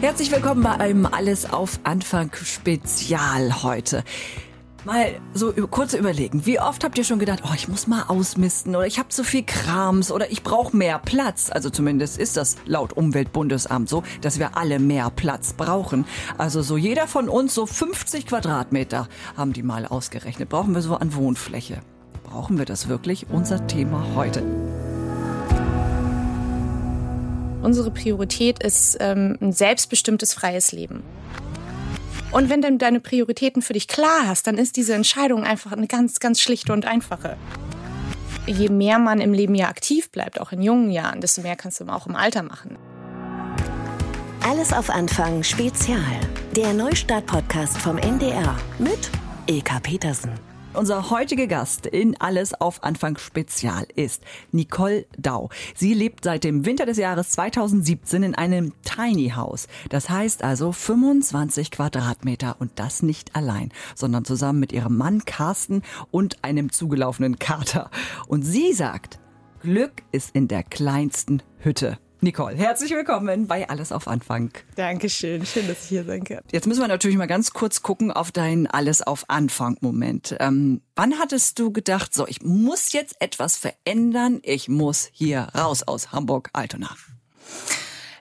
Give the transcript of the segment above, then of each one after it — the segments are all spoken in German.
Herzlich willkommen bei einem Alles auf Anfang Spezial heute. Mal so kurz überlegen, wie oft habt ihr schon gedacht, oh, ich muss mal ausmisten oder ich habe zu viel Krams oder ich brauche mehr Platz. Also zumindest ist das laut Umweltbundesamt so, dass wir alle mehr Platz brauchen. Also so jeder von uns so 50 Quadratmeter haben die mal ausgerechnet. Brauchen wir so an Wohnfläche. Brauchen wir das wirklich? Unser Thema heute. Unsere Priorität ist ähm, ein selbstbestimmtes freies Leben. Und wenn du deine Prioritäten für dich klar hast, dann ist diese Entscheidung einfach eine ganz, ganz schlichte und einfache. Je mehr man im Leben ja aktiv bleibt, auch in jungen Jahren, desto mehr kannst du auch im Alter machen. Alles auf Anfang Spezial. Der Neustart-Podcast vom NDR mit Ilka Petersen. Unser heutiger Gast in Alles auf Anfang Spezial ist Nicole Dau. Sie lebt seit dem Winter des Jahres 2017 in einem Tiny House. Das heißt also 25 Quadratmeter und das nicht allein, sondern zusammen mit ihrem Mann Carsten und einem zugelaufenen Kater. Und sie sagt, Glück ist in der kleinsten Hütte. Nicole, herzlich willkommen bei Alles auf Anfang. Dankeschön, schön, dass ich hier sein kann. Jetzt müssen wir natürlich mal ganz kurz gucken auf deinen Alles auf Anfang-Moment. Ähm, wann hattest du gedacht, so, ich muss jetzt etwas verändern, ich muss hier raus aus Hamburg-Altona?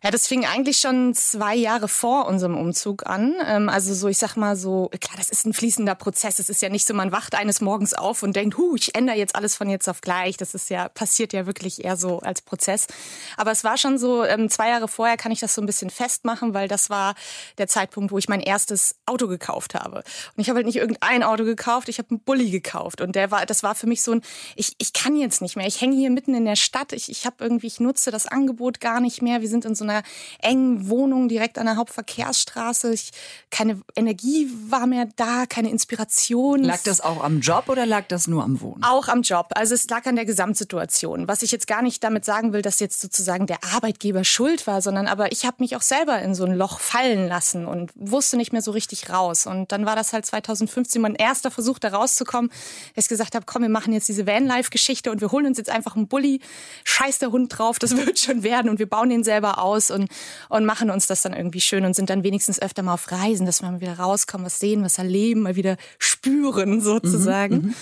Ja, das fing eigentlich schon zwei Jahre vor unserem Umzug an. Ähm, also so, ich sag mal so, klar, das ist ein fließender Prozess. Es ist ja nicht so, man wacht eines Morgens auf und denkt, hu, ich ändere jetzt alles von jetzt auf gleich. Das ist ja, passiert ja wirklich eher so als Prozess. Aber es war schon so, ähm, zwei Jahre vorher kann ich das so ein bisschen festmachen, weil das war der Zeitpunkt, wo ich mein erstes Auto gekauft habe. Und ich habe halt nicht irgendein Auto gekauft, ich habe einen Bulli gekauft. Und der war, das war für mich so ein, ich, ich kann jetzt nicht mehr. Ich hänge hier mitten in der Stadt. Ich, ich habe irgendwie, ich nutze das Angebot gar nicht mehr. Wir sind in so einer engen Wohnung direkt an der Hauptverkehrsstraße. Ich, keine Energie war mehr da, keine Inspiration. Lag das auch am Job oder lag das nur am Wohnen? Auch am Job. Also es lag an der Gesamtsituation. Was ich jetzt gar nicht damit sagen will, dass jetzt sozusagen der Arbeitgeber schuld war, sondern aber ich habe mich auch selber in so ein Loch fallen lassen und wusste nicht mehr so richtig raus. Und dann war das halt 2015 mein erster Versuch, da rauszukommen, dass ich gesagt habe, komm, wir machen jetzt diese Vanlife-Geschichte und wir holen uns jetzt einfach einen Bulli, scheiß der Hund drauf, das wird schon werden und wir bauen den selber aus und, und machen uns das dann irgendwie schön und sind dann wenigstens öfter mal auf Reisen, dass wir mal wieder rauskommen, was sehen, was erleben, mal wieder spüren sozusagen. Mhm,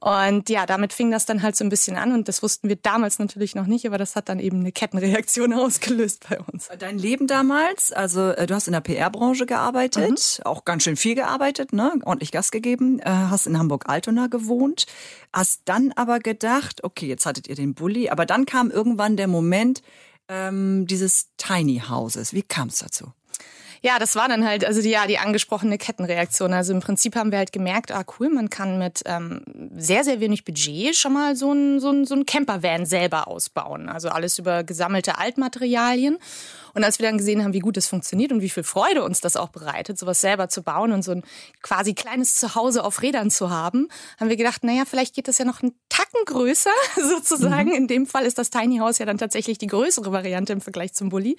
und ja, damit fing das dann halt so ein bisschen an und das wussten wir damals natürlich noch nicht, aber das hat dann eben eine Kettenreaktion ausgelöst bei uns. Dein Leben damals, also äh, du hast in der PR-Branche gearbeitet, mhm. auch ganz schön viel gearbeitet, ne? ordentlich Gas gegeben, äh, hast in Hamburg-Altona gewohnt, hast dann aber gedacht, okay, jetzt hattet ihr den Bulli, aber dann kam irgendwann der Moment, ähm, dieses Tiny Houses. Wie kam es dazu? Ja, das war dann halt, also die, ja, die angesprochene Kettenreaktion. Also im Prinzip haben wir halt gemerkt, ah cool, man kann mit ähm, sehr, sehr wenig Budget schon mal so ein, so ein, so ein Campervan selber ausbauen. Also alles über gesammelte Altmaterialien. Und als wir dann gesehen haben, wie gut das funktioniert und wie viel Freude uns das auch bereitet, sowas selber zu bauen und so ein quasi kleines Zuhause auf Rädern zu haben, haben wir gedacht, naja, vielleicht geht das ja noch einen Tacken größer sozusagen. Mhm. In dem Fall ist das Tiny House ja dann tatsächlich die größere Variante im Vergleich zum Bulli.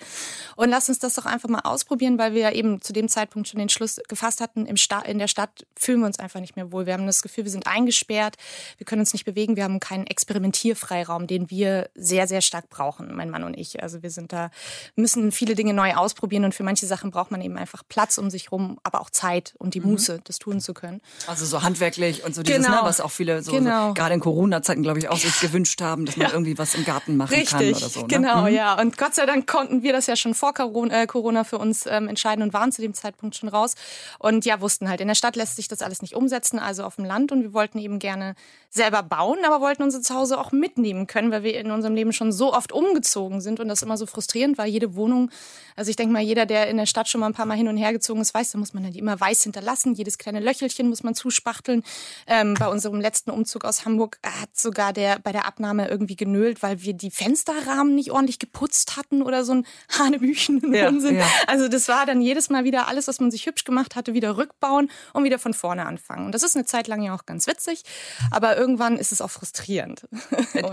Und lass uns das doch einfach mal ausprobieren, weil wir ja eben zu dem Zeitpunkt schon den Schluss gefasst hatten, im Sta in der Stadt fühlen wir uns einfach nicht mehr wohl. Wir haben das Gefühl, wir sind eingesperrt, wir können uns nicht bewegen, wir haben keinen Experimentierfreiraum, den wir sehr, sehr stark brauchen, mein Mann und ich. Also wir sind da, müssen viele Dinge neu ausprobieren und für manche Sachen braucht man eben einfach Platz um sich rum, aber auch Zeit und die mhm. Muße, das tun zu können. Also so handwerklich und so dieses, ne, genau. ne, was auch viele so, genau. so gerade in Corona-Zeiten, glaube ich, auch sich gewünscht haben, dass man ja. irgendwie was im Garten machen Richtig. kann oder so. Ne? Genau, mhm. ja. Und Gott sei Dank konnten wir das ja schon vor Corona, äh, Corona für uns ähm, entscheiden und waren zu dem Zeitpunkt schon raus. Und ja, wussten halt, in der Stadt lässt sich das alles nicht umsetzen, also auf dem Land. Und wir wollten eben gerne selber bauen, aber wollten unser Zuhause auch mitnehmen können, weil wir in unserem Leben schon so oft umgezogen sind und das immer so frustrierend war. Jede Wohnung also ich denke mal, jeder, der in der Stadt schon mal ein paar Mal hin und her gezogen ist, weiß, da muss man ja die immer weiß hinterlassen. Jedes kleine Löchelchen muss man zuspachteln. Ähm, bei unserem letzten Umzug aus Hamburg hat sogar der bei der Abnahme irgendwie genölt, weil wir die Fensterrahmen nicht ordentlich geputzt hatten oder so ein Hanebüchen ja. Ja. Also das war dann jedes Mal wieder alles, was man sich hübsch gemacht hatte, wieder rückbauen und wieder von vorne anfangen. Und das ist eine Zeit lang ja auch ganz witzig, aber irgendwann ist es auch frustrierend.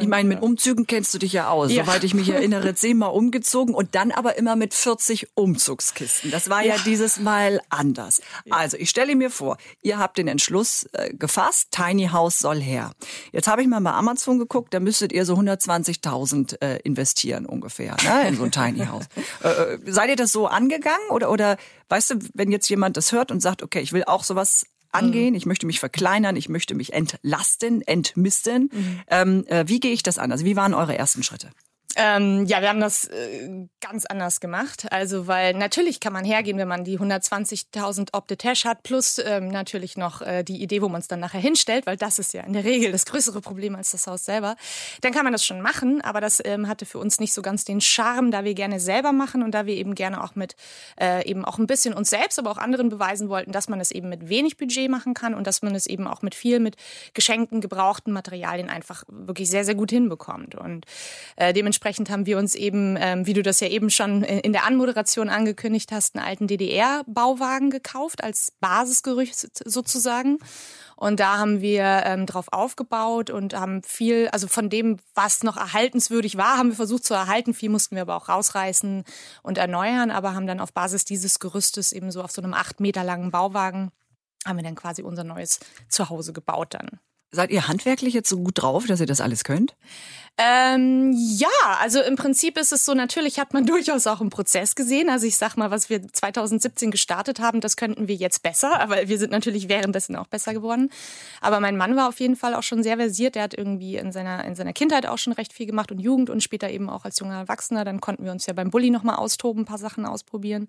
ich meine, mit Umzügen kennst du dich ja aus. Ja. Soweit ich mich erinnere, zehnmal umgezogen und dann aber immer mit 40 Umzugskisten. Das war ja, ja dieses Mal anders. Also ich stelle mir vor, ihr habt den Entschluss äh, gefasst, Tiny House soll her. Jetzt Jetzt habe ich mal bei Amazon geguckt, da müsstet ihr so 120.000 äh, investieren ungefähr ne, in so ein Tiny House. äh, äh, seid ihr das so angegangen oder oder weißt du, wenn jetzt jemand das hört und sagt, okay, ich will auch sowas angehen, ich möchte mich verkleinern, ich möchte mich entlasten, entmisten. Mhm. Ähm, äh, wie gehe ich das an? Also wie waren eure ersten Schritte? Ähm, ja, wir haben das äh, ganz anders gemacht. Also, weil natürlich kann man hergehen, wenn man die 120.000 Opte-Tash hat, plus ähm, natürlich noch äh, die Idee, wo man es dann nachher hinstellt, weil das ist ja in der Regel das größere Problem als das Haus selber. Dann kann man das schon machen, aber das ähm, hatte für uns nicht so ganz den Charme, da wir gerne selber machen und da wir eben gerne auch mit äh, eben auch ein bisschen uns selbst, aber auch anderen beweisen wollten, dass man es eben mit wenig Budget machen kann und dass man es eben auch mit viel, mit geschenkten, gebrauchten Materialien einfach wirklich sehr, sehr gut hinbekommt. Und äh, dementsprechend dementsprechend haben wir uns eben, ähm, wie du das ja eben schon in der Anmoderation angekündigt hast, einen alten DDR-Bauwagen gekauft als Basisgerücht sozusagen. Und da haben wir ähm, drauf aufgebaut und haben viel, also von dem, was noch erhaltenswürdig war, haben wir versucht zu erhalten. Viel mussten wir aber auch rausreißen und erneuern, aber haben dann auf Basis dieses Gerüstes eben so auf so einem acht Meter langen Bauwagen haben wir dann quasi unser neues Zuhause gebaut dann. Seid ihr handwerklich jetzt so gut drauf, dass ihr das alles könnt? Ähm, ja, also im Prinzip ist es so, natürlich hat man durchaus auch einen Prozess gesehen. Also ich sag mal, was wir 2017 gestartet haben, das könnten wir jetzt besser, aber wir sind natürlich währenddessen auch besser geworden. Aber mein Mann war auf jeden Fall auch schon sehr versiert. Der hat irgendwie in seiner, in seiner Kindheit auch schon recht viel gemacht und Jugend und später eben auch als junger Erwachsener. Dann konnten wir uns ja beim Bulli nochmal austoben, ein paar Sachen ausprobieren.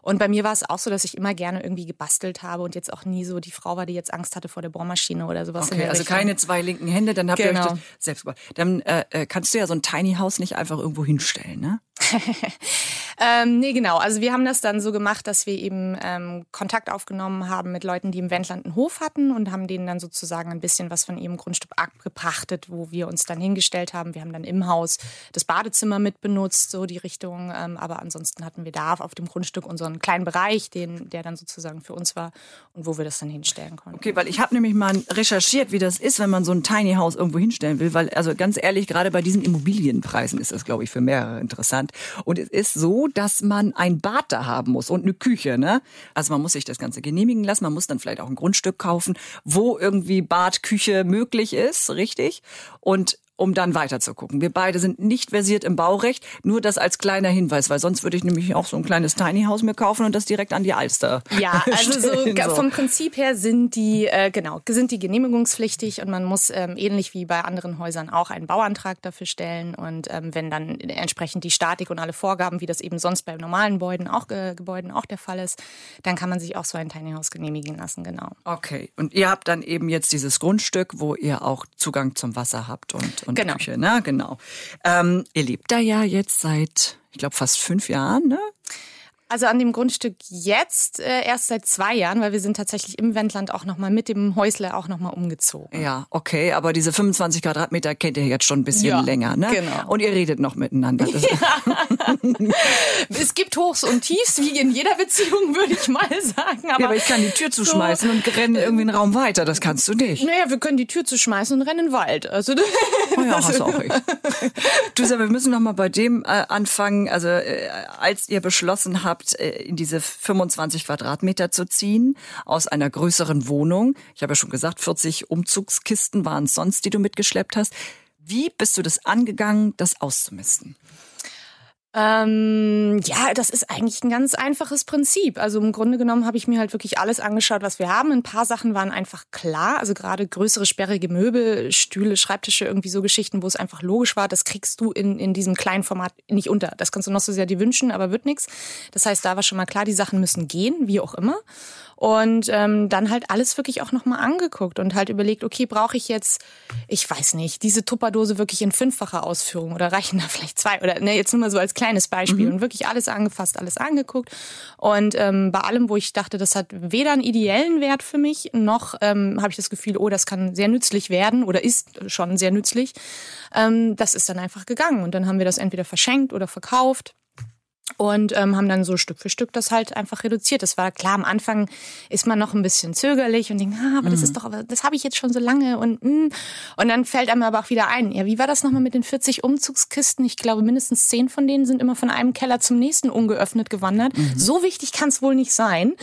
Und bei mir war es auch so, dass ich immer gerne irgendwie gebastelt habe und jetzt auch nie so die Frau war, die jetzt Angst hatte vor der Bohrmaschine oder sowas. Okay, also keine zwei linken Hände, dann habt genau. ihr euch genau. das selbst gemacht. Dann äh, äh, kannst du ja so ein Tiny House nicht einfach irgendwo hinstellen, ne? ähm, nee, genau. Also wir haben das dann so gemacht, dass wir eben ähm, Kontakt aufgenommen haben mit Leuten, die im Wendland einen Hof hatten und haben denen dann sozusagen ein bisschen was von ihrem Grundstück abgepachtet, wo wir uns dann hingestellt haben. Wir haben dann im Haus das Badezimmer mitbenutzt, so die Richtung. Ähm, aber ansonsten hatten wir da auf dem Grundstück unseren kleinen Bereich, den, der dann sozusagen für uns war und wo wir das dann hinstellen konnten. Okay, weil ich habe nämlich mal recherchiert, wie das ist, wenn man so ein Tiny House irgendwo hinstellen will, weil also ganz ehrlich, gerade bei diesen Immobilienpreisen ist das, glaube ich, für mehrere interessant. Und es ist so, dass man ein Bad da haben muss und eine Küche. Ne? Also man muss sich das Ganze genehmigen lassen. Man muss dann vielleicht auch ein Grundstück kaufen, wo irgendwie Bad, Küche möglich ist, richtig? Und um dann weiter zu gucken. Wir beide sind nicht versiert im Baurecht, nur das als kleiner Hinweis, weil sonst würde ich nämlich auch so ein kleines Tiny House mir kaufen und das direkt an die Alster. Ja, also so, so. vom Prinzip her sind die äh, genau sind die genehmigungspflichtig und man muss ähm, ähnlich wie bei anderen Häusern auch einen Bauantrag dafür stellen und ähm, wenn dann entsprechend die Statik und alle Vorgaben, wie das eben sonst bei normalen Gebäuden auch äh, Gebäuden auch der Fall ist, dann kann man sich auch so ein Tiny House genehmigen lassen, genau. Okay, und ihr habt dann eben jetzt dieses Grundstück, wo ihr auch Zugang zum Wasser habt und und genau. Küche, ne? Genau. Ähm, ihr lebt da ja jetzt seit, ich glaube, fast fünf Jahren, ne? Also an dem Grundstück jetzt äh, erst seit zwei Jahren, weil wir sind tatsächlich im Wendland auch nochmal mit dem Häusle auch nochmal umgezogen. Ja, okay, aber diese 25 Quadratmeter kennt ihr jetzt schon ein bisschen ja, länger, ne? Genau. Und ihr redet noch miteinander. Ja. es gibt Hochs und Tiefs, wie in jeder Beziehung, würde ich mal sagen. Aber, ja, aber ich kann die Tür zuschmeißen so, und renne irgendwie einen Raum weiter. Das kannst du nicht. Naja, wir können die Tür zuschmeißen und rennen in den Wald. Also, oh ja, hast du auch recht. Du sag, wir müssen noch mal bei dem äh, anfangen. Also äh, als ihr beschlossen habt, habt, äh, in diese 25 Quadratmeter zu ziehen aus einer größeren Wohnung. Ich habe ja schon gesagt, 40 Umzugskisten waren es sonst, die du mitgeschleppt hast. Wie bist du das angegangen, das auszumisten? Ähm, ja, das ist eigentlich ein ganz einfaches Prinzip. Also im Grunde genommen habe ich mir halt wirklich alles angeschaut, was wir haben. Ein paar Sachen waren einfach klar. Also gerade größere, sperrige Möbel, Stühle, Schreibtische, irgendwie so Geschichten, wo es einfach logisch war, das kriegst du in, in diesem kleinen Format nicht unter. Das kannst du noch so sehr dir wünschen, aber wird nichts. Das heißt, da war schon mal klar, die Sachen müssen gehen, wie auch immer und ähm, dann halt alles wirklich auch nochmal angeguckt und halt überlegt, okay, brauche ich jetzt, ich weiß nicht, diese Tupperdose wirklich in fünffacher Ausführung oder reichen da vielleicht zwei oder ne, jetzt nur mal so als kleines Beispiel. Mhm. und wirklich alles angefasst, alles angeguckt. Und ähm, bei allem, wo ich dachte, das hat weder einen ideellen Wert für mich, noch ähm, habe ich das Gefühl, oh, das kann sehr nützlich werden oder ist schon sehr nützlich, ähm, das ist dann einfach gegangen. Und dann haben wir das entweder verschenkt oder verkauft und ähm, haben dann so Stück für Stück das halt einfach reduziert. Das war klar, am Anfang ist man noch ein bisschen zögerlich und denkt, ah, aber mhm. das ist doch, das habe ich jetzt schon so lange und mm. und dann fällt einem aber auch wieder ein, ja, wie war das nochmal mit den 40 Umzugskisten? Ich glaube, mindestens zehn von denen sind immer von einem Keller zum nächsten ungeöffnet gewandert. Mhm. So wichtig kann es wohl nicht sein.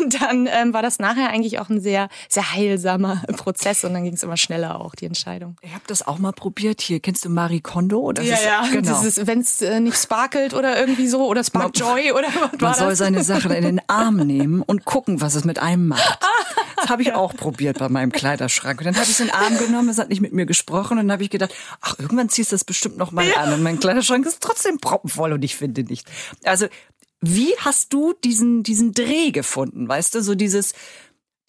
Und dann ähm, war das nachher eigentlich auch ein sehr, sehr heilsamer Prozess und dann ging es immer schneller auch, die Entscheidung. Ich habe das auch mal probiert hier. Kennst du Marie Kondo? Das ja, ist, ja, genau. wenn es äh, nicht sparkelt oder irgendwie so oder Spark Joy oder was Man soll seine Sachen in den Arm nehmen und gucken, was es mit einem macht. Das habe ich auch probiert bei meinem Kleiderschrank. Und dann habe ich es in den Arm genommen, es hat nicht mit mir gesprochen und dann habe ich gedacht, ach, irgendwann ziehst du das bestimmt noch mal ja. an. Und mein Kleiderschrank ist trotzdem proppenvoll und ich finde nicht. Also, wie hast du diesen, diesen Dreh gefunden? Weißt du, so dieses,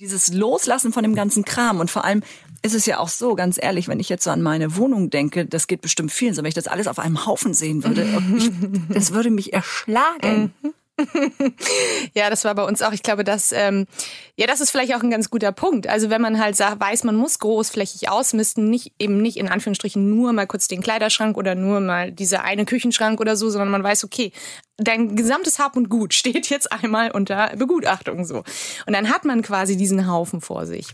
dieses Loslassen von dem ganzen Kram und vor allem ist es ja auch so, ganz ehrlich, wenn ich jetzt so an meine Wohnung denke, das geht bestimmt vielen so, wenn ich das alles auf einem Haufen sehen würde, ich, das würde mich erschlagen. Ja, das war bei uns auch. Ich glaube, dass ähm, ja, das ist vielleicht auch ein ganz guter Punkt. Also wenn man halt sagt, weiß, man muss großflächig ausmisten, nicht eben nicht in Anführungsstrichen nur mal kurz den Kleiderschrank oder nur mal diese eine Küchenschrank oder so, sondern man weiß, okay, dein gesamtes Hab und Gut steht jetzt einmal unter Begutachtung so. Und dann hat man quasi diesen Haufen vor sich.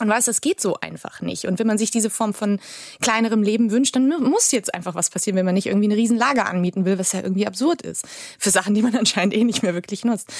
Und weiß, das geht so einfach nicht. Und wenn man sich diese Form von kleinerem Leben wünscht, dann muss jetzt einfach was passieren, wenn man nicht irgendwie eine Riesenlager anmieten will, was ja irgendwie absurd ist. Für Sachen, die man anscheinend eh nicht mehr wirklich nutzt.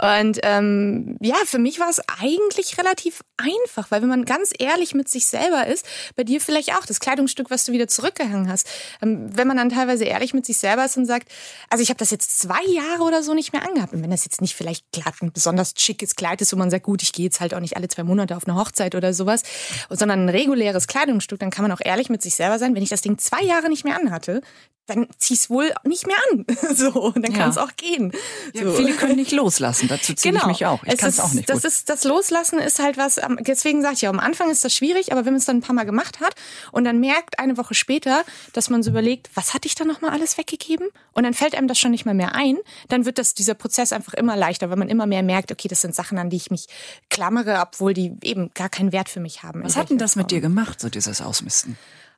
Und ähm, ja, für mich war es eigentlich relativ einfach, weil wenn man ganz ehrlich mit sich selber ist, bei dir vielleicht auch das Kleidungsstück, was du wieder zurückgehangen hast, ähm, wenn man dann teilweise ehrlich mit sich selber ist und sagt, also ich habe das jetzt zwei Jahre oder so nicht mehr angehabt. Und wenn das jetzt nicht vielleicht glatt ein besonders schickes Kleid ist, wo man sagt, gut, ich gehe jetzt halt auch nicht alle zwei Monate auf eine Hochzeit oder sowas, sondern ein reguläres Kleidungsstück, dann kann man auch ehrlich mit sich selber sein. Wenn ich das Ding zwei Jahre nicht mehr anhatte, dann zieh's wohl nicht mehr an. So, dann kann es ja. auch gehen. So. Ja, viele können nicht loslassen. Dazu ziehe genau. ich mich auch. Ich kann es auch nicht. Das gut. ist das Loslassen ist halt was. Deswegen sage ich ja, am Anfang ist das schwierig, aber wenn man es dann ein paar Mal gemacht hat und dann merkt eine Woche später, dass man so überlegt, was hatte ich da noch mal alles weggegeben? Und dann fällt einem das schon nicht mal mehr ein. Dann wird das dieser Prozess einfach immer leichter, weil man immer mehr merkt, okay, das sind Sachen, an die ich mich klammere, obwohl die eben gar keinen Wert für mich haben. Was hat denn das Form. mit dir gemacht, so dieses Ausmisten?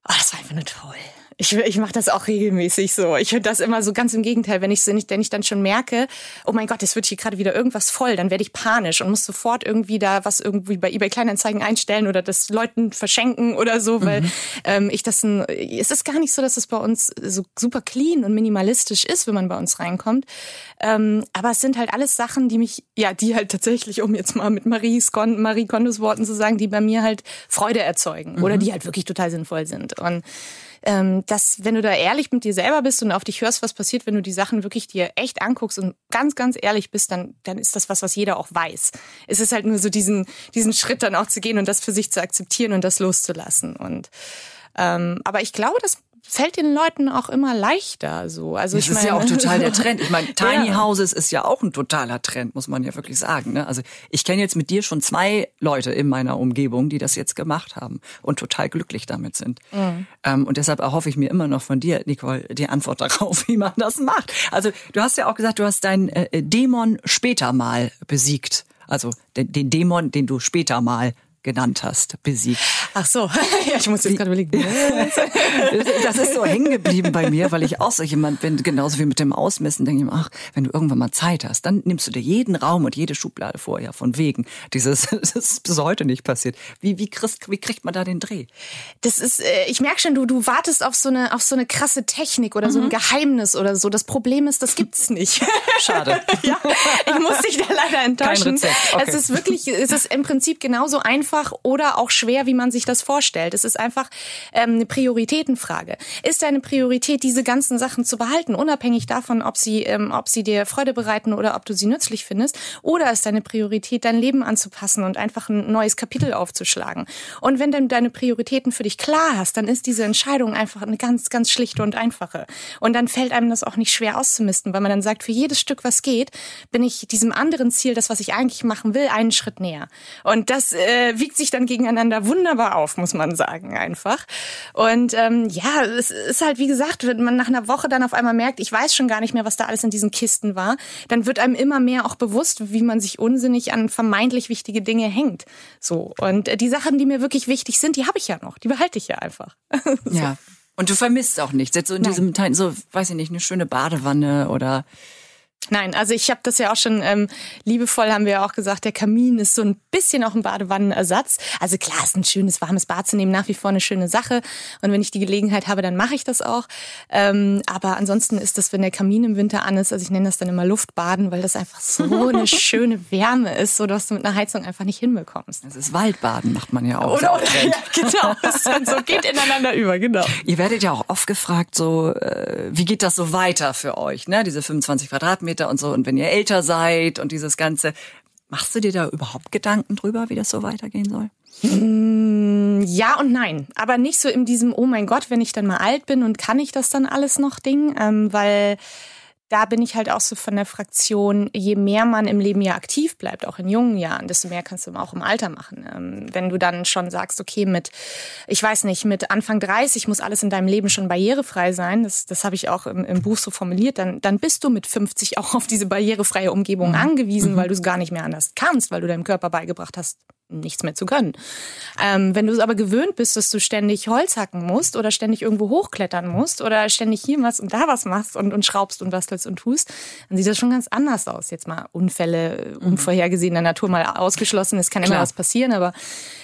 Oh, das war einfach nur toll. Ich, ich mache das auch regelmäßig so. Ich finde das immer so ganz im Gegenteil, wenn ich, wenn ich dann schon merke, oh mein Gott, es wird hier gerade wieder irgendwas voll, dann werde ich panisch und muss sofort irgendwie da was irgendwie bei eBay Kleinanzeigen einstellen oder das Leuten verschenken oder so, weil mhm. ähm, ich das ein, es ist gar nicht so, dass es bei uns so super clean und minimalistisch ist, wenn man bei uns reinkommt. Ähm, aber es sind halt alles Sachen, die mich, ja, die halt tatsächlich, um jetzt mal mit Marie, Marie Kondos Worten zu sagen, die bei mir halt Freude erzeugen mhm. oder die halt wirklich total sinnvoll sind. Und ähm, dass wenn du da ehrlich mit dir selber bist und auf dich hörst, was passiert, wenn du die Sachen wirklich dir echt anguckst und ganz, ganz ehrlich bist, dann, dann ist das was, was jeder auch weiß. Es ist halt nur so diesen, diesen Schritt dann auch zu gehen und das für sich zu akzeptieren und das loszulassen. Und ähm, aber ich glaube, dass fällt den Leuten auch immer leichter so. Also das ich ist ja auch total der Trend. Ich meine, Tiny ja. Houses ist ja auch ein totaler Trend, muss man ja wirklich sagen. Ne? Also ich kenne jetzt mit dir schon zwei Leute in meiner Umgebung, die das jetzt gemacht haben und total glücklich damit sind. Mhm. Ähm, und deshalb erhoffe ich mir immer noch von dir, Nicole, die Antwort darauf, wie man das macht. Also du hast ja auch gesagt, du hast deinen äh, Dämon später mal besiegt. Also den, den Dämon, den du später mal genannt hast, besiegt. Ach so, ja, ich muss jetzt gerade überlegen. das ist so hängen geblieben bei mir, weil ich auch so jemand bin, genauso wie mit dem Ausmessen, denke ich mir, ach, wenn du irgendwann mal Zeit hast, dann nimmst du dir jeden Raum und jede Schublade vor, ja, von wegen. Dieses, das ist bis heute nicht passiert. Wie, wie, kriegst, wie kriegt man da den Dreh? Das ist, äh, ich merke schon, du, du wartest auf so eine, auf so eine krasse Technik oder mhm. so ein mhm. Geheimnis oder so. Das Problem ist, das gibt's nicht. Schade. ja, ich muss dich da leider enttäuschen. Kein Rezept. Okay. Es ist wirklich, es ist im Prinzip genauso einfach einfach oder auch schwer, wie man sich das vorstellt. Es ist einfach ähm, eine Prioritätenfrage. Ist deine Priorität, diese ganzen Sachen zu behalten, unabhängig davon, ob sie, ähm, ob sie dir Freude bereiten oder ob du sie nützlich findest? Oder ist deine Priorität, dein Leben anzupassen und einfach ein neues Kapitel aufzuschlagen? Und wenn du deine Prioritäten für dich klar hast, dann ist diese Entscheidung einfach eine ganz, ganz schlichte und einfache. Und dann fällt einem das auch nicht schwer auszumisten, weil man dann sagt, für jedes Stück, was geht, bin ich diesem anderen Ziel, das, was ich eigentlich machen will, einen Schritt näher. Und das äh, wiegt sich dann gegeneinander wunderbar auf, muss man sagen, einfach. Und ähm, ja, es ist halt, wie gesagt, wenn man nach einer Woche dann auf einmal merkt, ich weiß schon gar nicht mehr, was da alles in diesen Kisten war, dann wird einem immer mehr auch bewusst, wie man sich unsinnig an vermeintlich wichtige Dinge hängt. So. Und die Sachen, die mir wirklich wichtig sind, die habe ich ja noch. Die behalte ich ja einfach. so. Ja, Und du vermisst auch nichts. Jetzt so in Nein. diesem Teil, so, weiß ich nicht, eine schöne Badewanne oder Nein, also ich habe das ja auch schon ähm, liebevoll haben wir ja auch gesagt, der Kamin ist so ein bisschen auch ein Badewannenersatz. Also klar, ist ein schönes warmes Bad zu nehmen nach wie vor eine schöne Sache und wenn ich die Gelegenheit habe, dann mache ich das auch. Ähm, aber ansonsten ist das, wenn der Kamin im Winter an ist, also ich nenne das dann immer Luftbaden, weil das einfach so eine schöne Wärme ist, so dass du mit einer Heizung einfach nicht hinbekommst. das ist Waldbaden, macht man ja auch. Oder, Trend. ja, genau, ist dann so geht ineinander über, genau. Ihr werdet ja auch oft gefragt, so, äh, wie geht das so weiter für euch, ne? Diese 25 Quadratmeter und so. Und wenn ihr älter seid und dieses Ganze, machst du dir da überhaupt Gedanken drüber, wie das so weitergehen soll? Ja und nein, aber nicht so in diesem, oh mein Gott, wenn ich dann mal alt bin und kann ich das dann alles noch Ding, ähm, weil da bin ich halt auch so von der Fraktion, je mehr man im Leben ja aktiv bleibt, auch in jungen Jahren, desto mehr kannst du auch im Alter machen. Ähm, wenn du dann schon sagst, okay, mit, ich weiß nicht, mit Anfang 30 muss alles in deinem Leben schon barrierefrei sein, das, das habe ich auch im, im Buch so formuliert, dann, dann bist du mit 50 auch auf diese barrierefreie Umgebung angewiesen, weil du es gar nicht mehr anders kannst, weil du deinem Körper beigebracht hast, nichts mehr zu können. Ähm, wenn du es aber gewöhnt bist, dass du ständig Holz hacken musst oder ständig irgendwo hochklettern musst oder ständig hier was und da was machst und, und schraubst und bastelst und tust, dann sieht das schon ganz anders aus. Jetzt mal Unfälle, unvorhergesehener Natur mal ausgeschlossen. Es kann immer Klar. was passieren, aber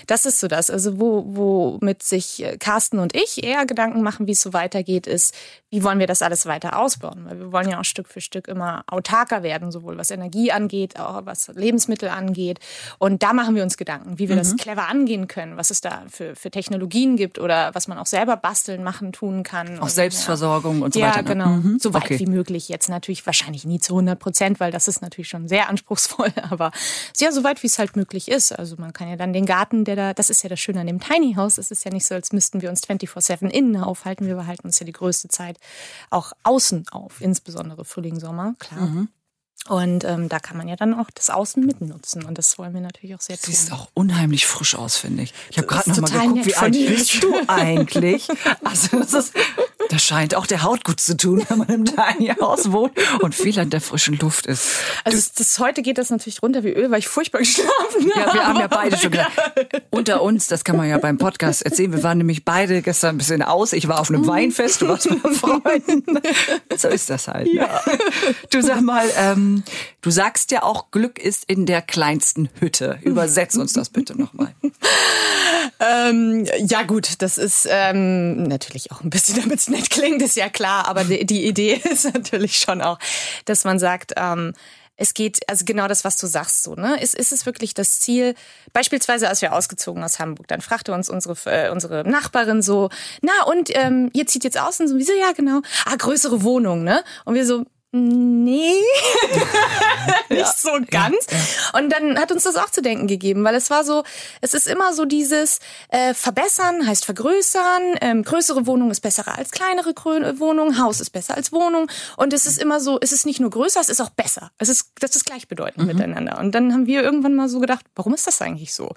das ist so das. Also wo, womit sich äh, Carsten und ich eher Gedanken machen, wie es so weitergeht, ist, wie wollen wir das alles weiter ausbauen? Weil wir wollen ja auch Stück für Stück immer autarker werden, sowohl was Energie angeht, auch was Lebensmittel angeht. Und da machen wir uns Gedanken, wie wir das clever angehen können, was es da für, für Technologien gibt oder was man auch selber basteln, machen, tun kann. Auch Und, Selbstversorgung und so ja, weiter. ne? genau. Mhm. So weit Okay. wie möglich. Jetzt natürlich wahrscheinlich nie zu 100 Prozent, weil das ist natürlich schon sehr anspruchsvoll. Aber ja, so weit wie es halt möglich ist. Also man kann ja dann den Garten, der da, das ist ja das Schöne an dem Tiny House. Es ist ja nicht so, als müssten wir uns 24-7 innen aufhalten. Wir behalten uns ja die größte Zeit auch außen auf, insbesondere Frühling, Sommer, klar. Mhm. Und ähm, da kann man ja dann auch das Außen mitnutzen. Und das wollen wir natürlich auch sehr tun. Siehst auch unheimlich frisch aus, finde ich. Ich habe gerade noch mal geguckt, wie alt bist du eigentlich? Also das ist, das scheint auch der Haut gut zu tun, wenn man im Tiny House wohnt und viel an der frischen Luft ist. Also das, das, heute geht das natürlich runter wie Öl, weil ich furchtbar geschlafen habe. Ja, wir haben ja beide schon gedacht. Unter uns, das kann man ja beim Podcast erzählen, wir waren nämlich beide gestern ein bisschen aus. Ich war auf einem Weinfest, du warst mit Freunden. So ist das halt. Ne? Du sag mal, ähm, du sagst ja auch, Glück ist in der kleinsten Hütte. Übersetz uns das bitte nochmal. Ähm, ja gut, das ist ähm, natürlich auch ein bisschen, damit es nett klingt, ist ja klar, aber die, die Idee ist natürlich schon auch, dass man sagt, ähm, es geht, also genau das, was du sagst, so, ne? Ist, ist es wirklich das Ziel? Beispielsweise, als wir ausgezogen aus Hamburg, dann fragte uns unsere, äh, unsere Nachbarin so, na und ähm, ihr zieht jetzt aus und so, wieso, ja, genau. Ah, größere Wohnung, ne? Und wir so, nee, so ganz. Und dann hat uns das auch zu denken gegeben, weil es war so, es ist immer so dieses äh, Verbessern heißt vergrößern, ähm, größere Wohnung ist besser als kleinere Wohnung, Haus ist besser als Wohnung und es ist immer so, es ist nicht nur größer, es ist auch besser. Es ist, das ist gleichbedeutend miteinander. Und dann haben wir irgendwann mal so gedacht, warum ist das eigentlich so?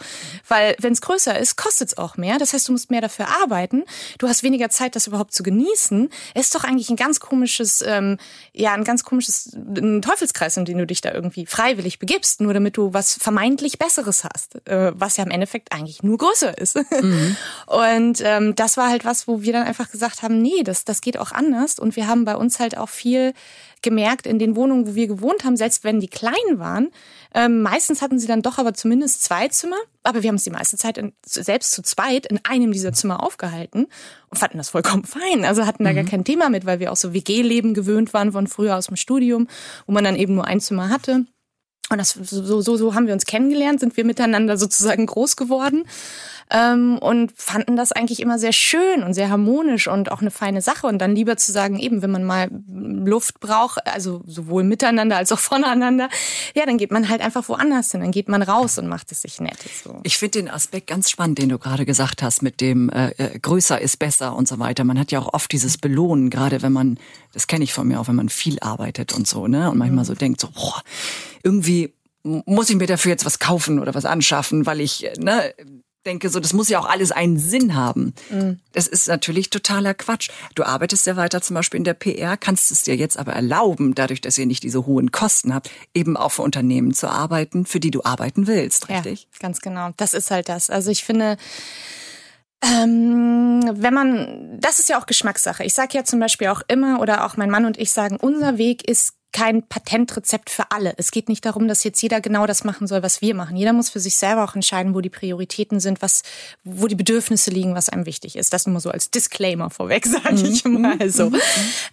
Weil wenn es größer ist, kostet es auch mehr. Das heißt, du musst mehr dafür arbeiten. Du hast weniger Zeit, das überhaupt zu genießen. Es ist doch eigentlich ein ganz komisches, ähm, ja, ein ganz komisches ein Teufelskreis, in den du dich da irgendwie freiwillig begibst, nur damit du was vermeintlich Besseres hast, äh, was ja im Endeffekt eigentlich nur größer ist. Und ähm, das war halt was, wo wir dann einfach gesagt haben, nee, das, das geht auch anders. Und wir haben bei uns halt auch viel gemerkt in den Wohnungen, wo wir gewohnt haben, selbst wenn die klein waren, ähm, meistens hatten sie dann doch aber zumindest zwei Zimmer, aber wir haben uns die meiste Zeit in, selbst zu zweit in einem dieser Zimmer aufgehalten und fanden das vollkommen fein. Also hatten da gar kein Thema mit, weil wir auch so WG-Leben gewöhnt waren von früher aus dem Studium, wo man dann eben nur ein Zimmer hatte. Und das, so, so, so haben wir uns kennengelernt, sind wir miteinander sozusagen groß geworden ähm, und fanden das eigentlich immer sehr schön und sehr harmonisch und auch eine feine Sache. Und dann lieber zu sagen, eben, wenn man mal Luft braucht, also sowohl miteinander als auch voneinander, ja, dann geht man halt einfach woanders hin. Dann geht man raus und macht es sich nett. So. Ich finde den Aspekt ganz spannend, den du gerade gesagt hast, mit dem äh, äh, größer ist besser und so weiter. Man hat ja auch oft dieses Belohnen, gerade wenn man, das kenne ich von mir auch, wenn man viel arbeitet und so, ne? Und manchmal so denkt, so, boah, irgendwie muss ich mir dafür jetzt was kaufen oder was anschaffen, weil ich, äh, ne, denke so, das muss ja auch alles einen Sinn haben. Das ist natürlich totaler Quatsch. Du arbeitest ja weiter zum Beispiel in der PR, kannst es dir jetzt aber erlauben, dadurch, dass ihr nicht diese hohen Kosten habt, eben auch für Unternehmen zu arbeiten, für die du arbeiten willst, richtig? Ja, ganz genau. Das ist halt das. Also ich finde, Ähm, wenn man, das ist ja auch Geschmackssache. Ich sage ja zum Beispiel auch immer, oder auch mein Mann und ich sagen, unser Weg ist kein Patentrezept für alle. Es geht nicht darum, dass jetzt jeder genau das machen soll, was wir machen. Jeder muss für sich selber auch entscheiden, wo die Prioritäten sind, was, wo die Bedürfnisse liegen, was einem wichtig ist. Das nur so als Disclaimer vorweg, sage mhm. ich mal so. Mhm.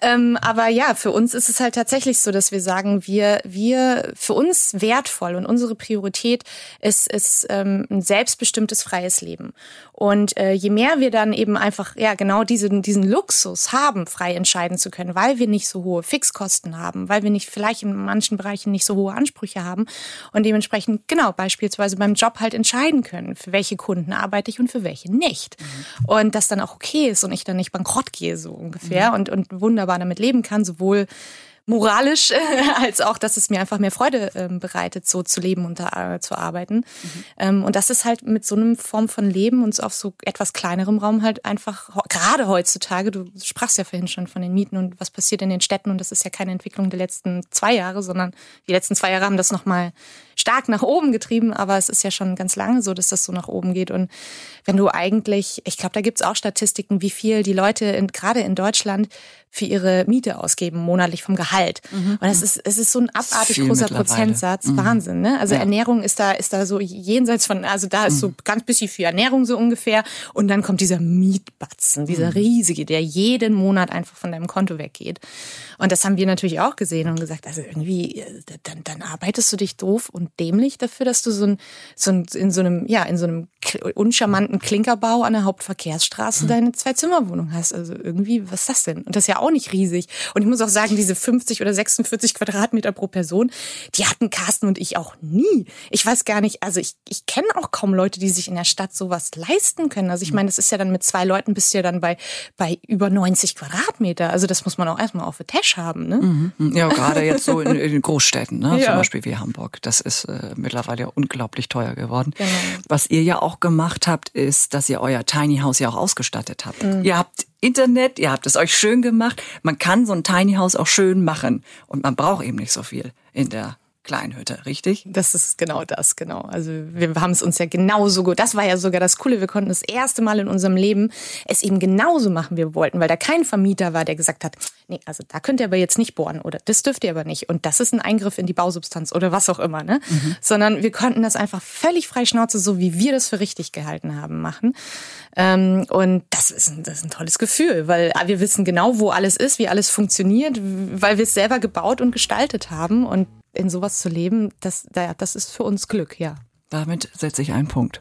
Ähm, aber ja, für uns ist es halt tatsächlich so, dass wir sagen, wir, wir, für uns wertvoll und unsere Priorität ist, ist ähm, ein selbstbestimmtes freies Leben. Und äh, je mehr wir dann eben einfach, ja, genau diesen, diesen Luxus haben, frei entscheiden zu können, weil wir nicht so hohe Fixkosten haben, weil wir nicht vielleicht in manchen Bereichen nicht so hohe Ansprüche haben und dementsprechend, genau, beispielsweise beim Job halt entscheiden können, für welche Kunden arbeite ich und für welche nicht. Mhm. Und das dann auch okay ist und ich dann nicht bankrott gehe, so ungefähr, mhm. und, und wunderbar damit leben kann, sowohl moralisch, als auch, dass es mir einfach mehr Freude ähm, bereitet, so zu leben und da äh, zu arbeiten. Mhm. Ähm, und das ist halt mit so einem Form von Leben und so auf so etwas kleinerem Raum halt einfach, gerade heutzutage, du sprachst ja vorhin schon von den Mieten und was passiert in den Städten und das ist ja keine Entwicklung der letzten zwei Jahre, sondern die letzten zwei Jahre haben das nochmal stark nach oben getrieben, aber es ist ja schon ganz lange so, dass das so nach oben geht. Und wenn du eigentlich, ich glaube, da gibt's auch Statistiken, wie viel die Leute in, gerade in Deutschland für ihre Miete ausgeben, monatlich vom Gehalt. Mhm. Und es ist, es ist so ein abartig großer Prozentsatz. Mhm. Wahnsinn, ne? Also ja. Ernährung ist da, ist da so jenseits von, also da ist mhm. so ganz bisschen für Ernährung so ungefähr. Und dann kommt dieser Mietbatzen, dieser mhm. riesige, der jeden Monat einfach von deinem Konto weggeht. Und das haben wir natürlich auch gesehen und gesagt, also irgendwie, äh, dann, dann arbeitest du dich doof und dämlich dafür, dass du so ein, so ein, in so einem, ja, in so einem uncharmanten Klinkerbau an der Hauptverkehrsstraße mhm. deine Zwei-Zimmer-Wohnung hast. Also irgendwie, was ist das denn? Und das ist ja auch nicht riesig. Und ich muss auch sagen, diese 50 oder 46 Quadratmeter pro Person, die hatten Carsten und ich auch nie. Ich weiß gar nicht, also ich, ich kenne auch kaum Leute, die sich in der Stadt sowas leisten können. Also ich mhm. meine, das ist ja dann mit zwei Leuten bist du ja dann bei, bei über 90 Quadratmeter. Also das muss man auch erstmal auf der Tash haben, ne? Mhm. Ja, gerade jetzt so in, in Großstädten, ne? Ja. Zum Beispiel wie Hamburg. Das ist äh, mittlerweile unglaublich teuer geworden. Genau. Was ihr ja auch gemacht habt, ist, dass ihr euer Tiny House ja auch ausgestattet habt. Mhm. Ihr habt Internet, ihr habt es euch schön gemacht. Man kann so ein Tiny House auch schön machen und man braucht eben nicht so viel in der Kleinhütte, richtig? Das ist genau das, genau. Also wir haben es uns ja genauso gut. Das war ja sogar das Coole. Wir konnten das erste Mal in unserem Leben es eben genauso machen, wie wir wollten, weil da kein Vermieter war, der gesagt hat, nee, also da könnt ihr aber jetzt nicht bohren oder das dürft ihr aber nicht und das ist ein Eingriff in die Bausubstanz oder was auch immer, ne? Mhm. Sondern wir konnten das einfach völlig frei Schnauze, so wie wir das für richtig gehalten haben, machen. Ähm, und das ist, ein, das ist ein tolles Gefühl, weil wir wissen genau, wo alles ist, wie alles funktioniert, weil wir es selber gebaut und gestaltet haben und in sowas zu leben, das, das ist für uns Glück, ja. Damit setze ich einen Punkt.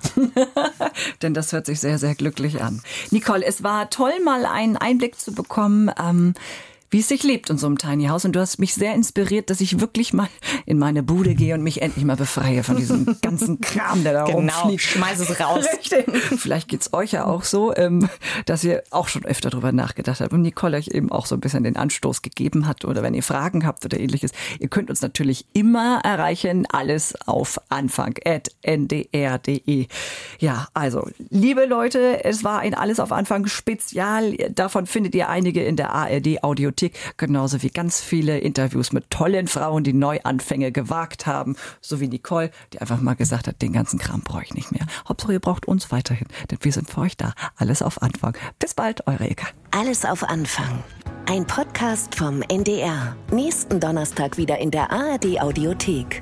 Denn das hört sich sehr, sehr glücklich an. Nicole, es war toll, mal einen Einblick zu bekommen. Ähm, wie es sich lebt in so einem Tiny House. Und du hast mich sehr inspiriert, dass ich wirklich mal in meine Bude gehe und mich endlich mal befreie von diesem ganzen Kram, der da genau, rumfliegt. schmeiß es raus. Richtig. Vielleicht geht's euch ja auch so, ähm, dass ihr auch schon öfter drüber nachgedacht habt und Nicole euch eben auch so ein bisschen den Anstoß gegeben hat oder wenn ihr Fragen habt oder ähnliches. Ihr könnt uns natürlich immer erreichen, alles auf anfang.ndr.de. Ja, also, liebe Leute, es war ein Alles auf Anfang Spezial. Davon findet ihr einige in der ARD Audiothek. Politik, genauso wie ganz viele Interviews mit tollen Frauen, die Neuanfänge gewagt haben, so wie Nicole, die einfach mal gesagt hat, den ganzen Kram brauche ich nicht mehr. Hauptsache, ihr braucht uns weiterhin, denn wir sind für euch da. Alles auf Anfang. Bis bald, eure Eka. Alles auf Anfang. Ein Podcast vom NDR. Nächsten Donnerstag wieder in der ARD Audiothek.